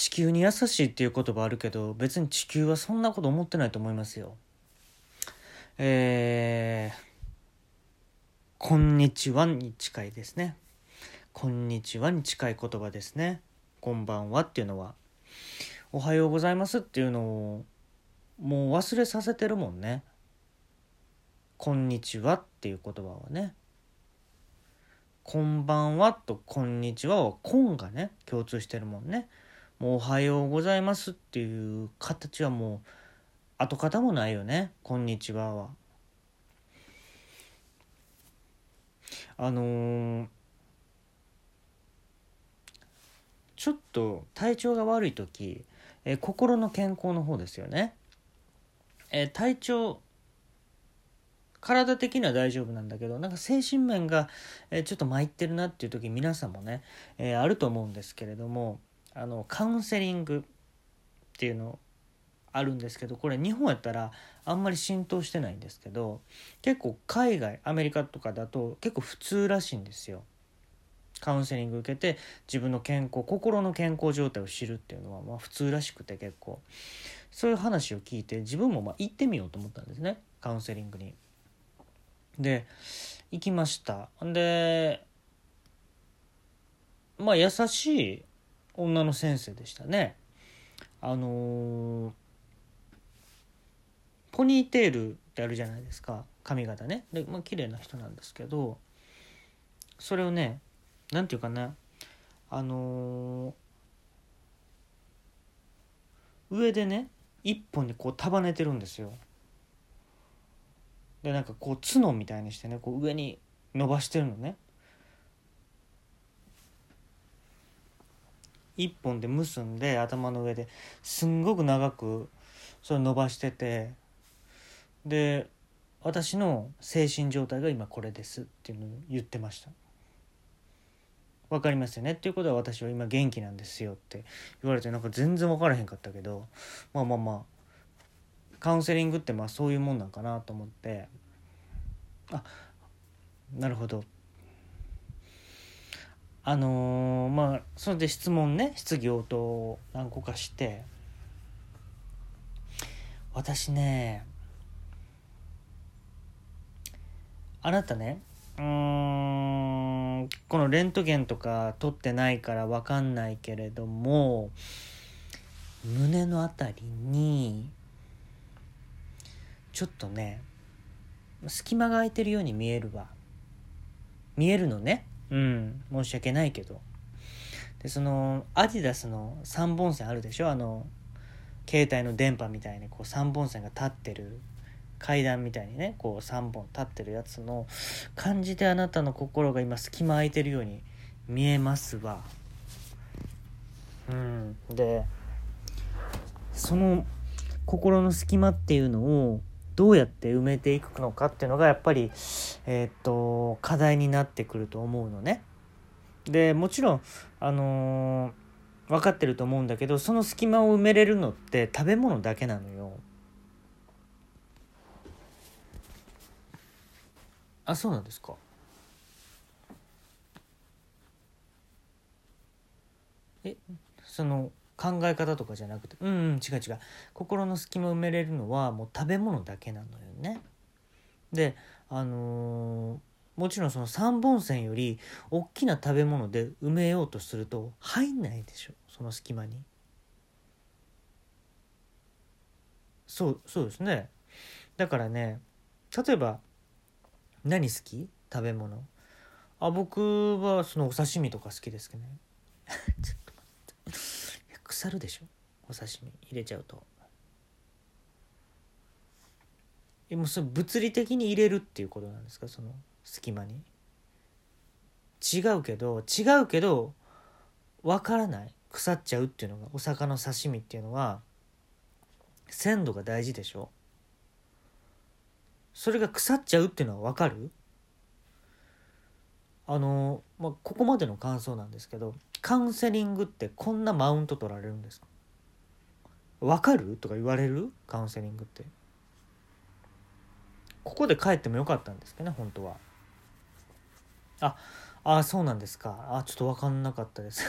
地球に優しいっていう言葉あるけど別に地球はそんなこと思ってないと思いますよ。えー、こんにちはに近いですね。こんにちはに近い言葉ですね。こんばんはっていうのはおはようございますっていうのをもう忘れさせてるもんね。こんにちはっていう言葉はね。こんばんはとこんにちははこんがね共通してるもんね。もうおはようございますっていう形はもう跡形もないよね。こんにちはは。あのー、ちょっと体調が悪い時、えー、心の健康の方ですよね、えー、体調体的には大丈夫なんだけどなんか精神面が、えちょっと参ってるなっていう時皆さんもね、えあると思うんですけれどもあのカウンセリングっていうのあるんですけどこれ日本やったらあんまり浸透してないんですけど結構海外アメリカとかだと結構普通らしいんですよ。カウンセリング受けて自分の健康心の健康状態を知るっていうのはまあ普通らしくて結構そういう話を聞いて自分もまあ行ってみようと思ったんですねカウンセリングに。で行きましたでまあ優しい女の先生でしたね。あのー、ポニーテールってあるじゃないですか。髪型ね。でまあ綺麗な人なんですけどそれをね何て言うかな。あのー、上でね一本にこう束ねてるんですよ。でなんかこう角みたいにしてねこう上に伸ばしてるのね。一本で結んで頭の上で。すんごく長くそれ伸ばしてて。で私の精神状態が今これですっていうのを言ってました。分かりますよね？っていうことは私は今元気なんですよって。言われてなんか全然分からへんかったけど。まあまあまあ。カウンセリングってまあそういうもんなんかなと思って。あなるほど。あのー、まあそれで質問ね質疑応答何個かして。私ねあなたねうんこのレントゲンとか取ってないから分かんないけれども胸の辺りにちょっとね隙間が空いてるように見えるわ。見えるのね。うん。申し訳ないけど。でそのアディダスの3本線あるでしょ？あの携帯の電波みたいにこう3本線が立ってる階段みたいにねこう3本立ってるやつの感じであなたの心が今隙間空いてるように見えますわうん。でその心の隙間っていうのをどうやって埋めていくのかっていうのがやっぱり、えー、っと課題になってくると思うのね。でもちろんあのー、分かってると思うんだけどその隙間を埋めれるのって食べ物だけなのよ。あそうなんですか？えその考え方とかじゃなくてうんうん違う違う心の隙間埋めれるのはもう食べ物だけなのよね。であのー、もちろんその3本線より大きな食べ物で埋めようとすると入んないでしょその隙間に。そうそうですね。だからね例えば何好き？食べ物あ僕はそのお刺身とか好きですけどね 腐るでしょ？お刺身入れちゃうと。えもうそれ物理的に入れるっていうことなんですか？その隙間に？違うけど違うけど分からない。腐っちゃうっていうのがお魚刺身っていうのは鮮度が大事でしょ？それが腐っちゃうっていうのは分かる？あの、まあ、ここまでの感想なんですけどカウンセリングってこんなマウント取られるんですか？分かる？とか言われる？カウンセリングって。ここで帰ってもよかったんですけどね本当は。ああそうなんですか。あちょっと分かんなかったです。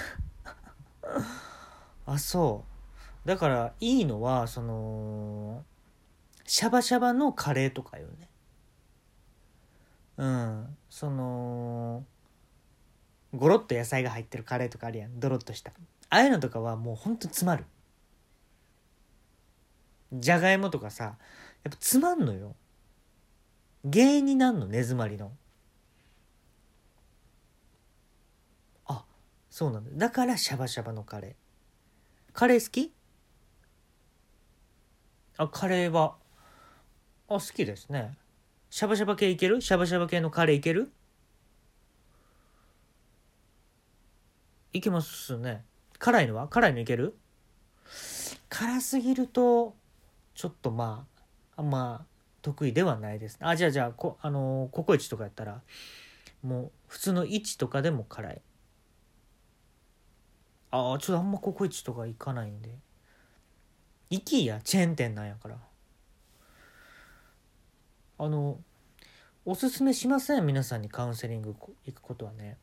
あそう。だからいいのはそのシャバシャバのカレーとかよね。うん。そのゴロッと野菜が入ってるカレーとかあるやん。ドロッとした。ああいうのとかはもうほんと詰まる。じゃがいもとかさやっぱ詰まんのよ。原因になんの根詰まりの。あそうなんだ。だからシャバシャバのカレー。カレー好き？あカレーは。あ好きですね。シャバシャバ系いける？シャバシャバ系のカレーいける？いけますね。辛いのは？辛いのいける？辛すぎるとちょっとまああんま得意ではないです。あじゃあじゃあこあのココイチとかやったらもう普通の1とかでも辛い。ああちょっとあんまココイチとか行かないんで。行きや？チェーン店なんやから。あのおすすめしません？皆さんにカウンセリング行くことはね。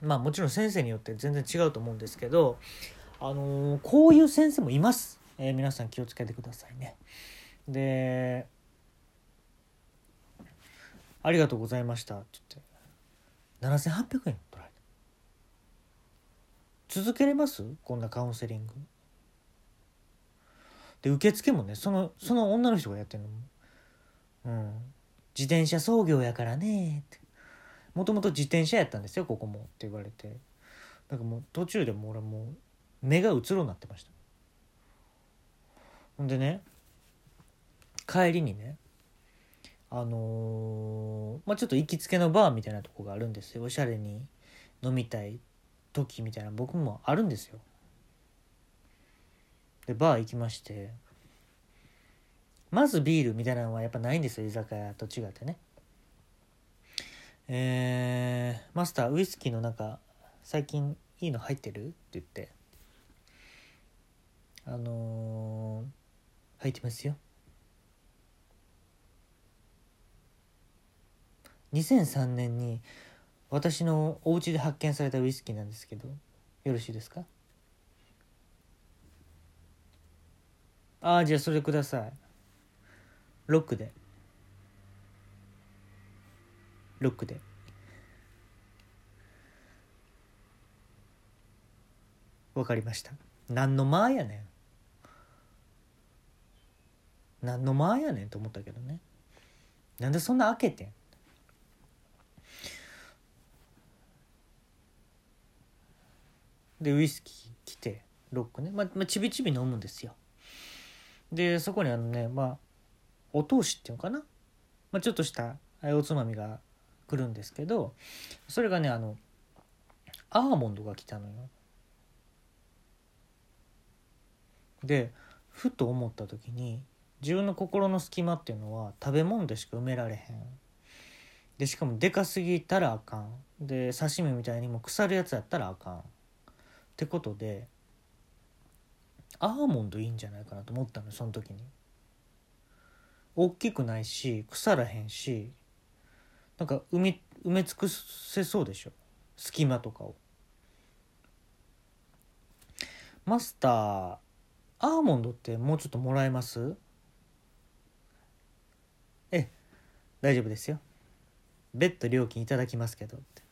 まあもちろん先生によって全然違うと思うんですけどあのこういう先生もいます、えー皆さん気をつけてくださいね。で「ありがとうございました」って言って7800円取られた。続けれます？こんなカウンセリング。で受付もねそのその女の人がやってるのも。うん。自転車操業やからね。もともと自転車やったんですよここも。って言われて。なんかもう途中でも俺もう目がうつろになってました。ほんでね帰りにねあのーまあちょっと行きつけのバーみたいなとこがあるんですよ。おしゃれに飲みたい時みたいな僕もあるんですよ。でバー行きまして。まずビールみたいなのはやっぱないんですよ居酒屋と違ってね。えー、マスターウイスキーのなんか最近いいの入ってるって言って。あのー、入ってますよ。2003年に私のお家で発見されたウイスキーなんですけどよろしいですか？ああじゃあそれください。ロックで。ロックで。わかりました。何の間やねん。何の間やねんと思ったけどね。なんでそんな開けてん。でウイスキー来てロックね。まあ、まあ、ちびちび飲むんですよ。でそこにあのねまあお通しっていうのかな、まあ、ちょっとしたおつまみが来るんですけどそれがねあのアーモンドが来たのよ。でふと思った時に自分の心の隙間っていうのは食べ物でしか埋められへん。でしかもでかすぎたらあかん。で刺身みたいにも腐るやつやったらあかん。ってことでアーモンドいいんじゃないかなと思ったのその時に。大きくないし腐らへんしなんか埋め埋め尽くせそうでしょ。隙間とかを。マスターアーモンドってもうちょっともらえます？ええ大丈夫ですよ。別途料金いただきますけど。って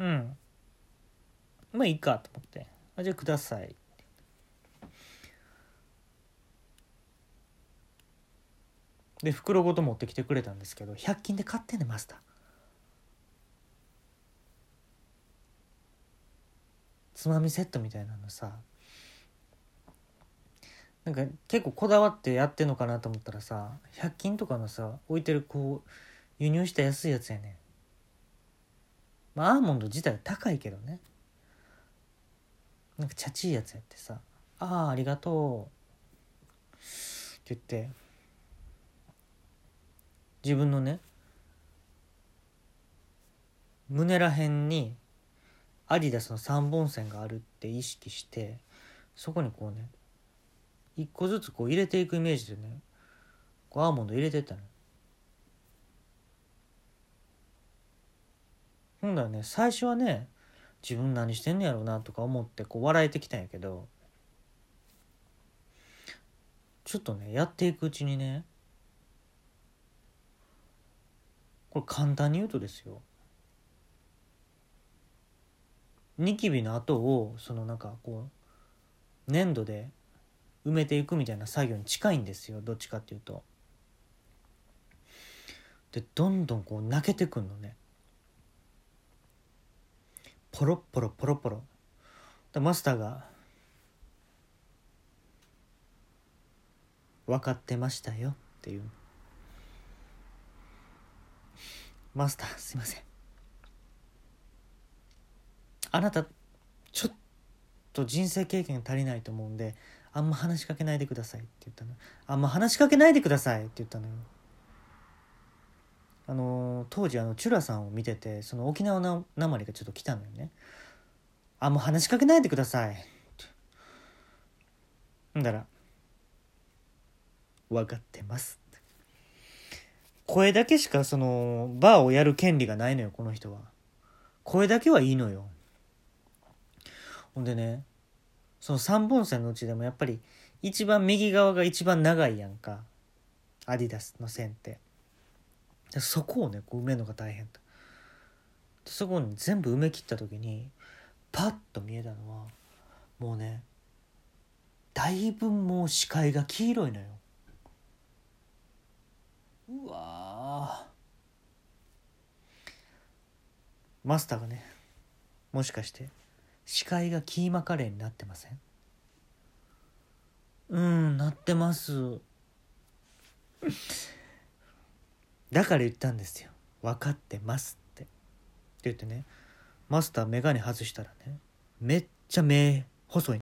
うん。まあいいかと思って。あじゃあください。で袋ごと持ってきてくれたんですけど100均で買ってんねマスター。つまみセットみたいなのさなんか結構こだわってやってんのかなと思ったらさ100均とかのさ置いてるこう輸入した安いやつやねん。まあアーモンド自体高いけどね。なんかチャチいやつやってさ「ああありがとう」って言って自分のね胸らへんにアディダスの3本線があるって意識してそこにこうね一個ずつこう入れていくイメージでねこうアーモンド入れてったのほんだらね最初はね自分何してんねやろうなとか思ってこう笑えてきたんやけどちょっとねやっていくうちにねこれ簡単に言うとですよ。ニキビの跡をそのなんかこう粘土で埋めていくみたいな作業に近いんですよ。どっちかっていうと。でどんどんこう泣けてくんのね。ポロッポロポロポロ。でマスターが「分かってましたよ」っていう「マスターすいません。あなたちょっと人生経験足りないと思うんであんま話しかけないでください」って言ったの「あんま話しかけないでください」って言ったのよ。あの当時あのチュラさんを見ててその沖縄のなまりがちょっと来たのよね「あもう話しかけないでください」んだら「分かってます」声だけしかそのバーをやる権利がないのよこの人は。声だけはいいのよ。ほんでねその3本線のうちでもやっぱり一番右側が一番長いやんか。アディダスの線って。そこをねこう埋めるのが大変だそこに全部埋め切った時にパッと見えたのはもうねだいぶもう視界が黄色いのよ。うわマスターがねもしかして視界がキーマカレーになってません？うんなってます。だから言ったんですよ。分かってますって。って言ってねマスター眼鏡外したらねめっちゃ目細い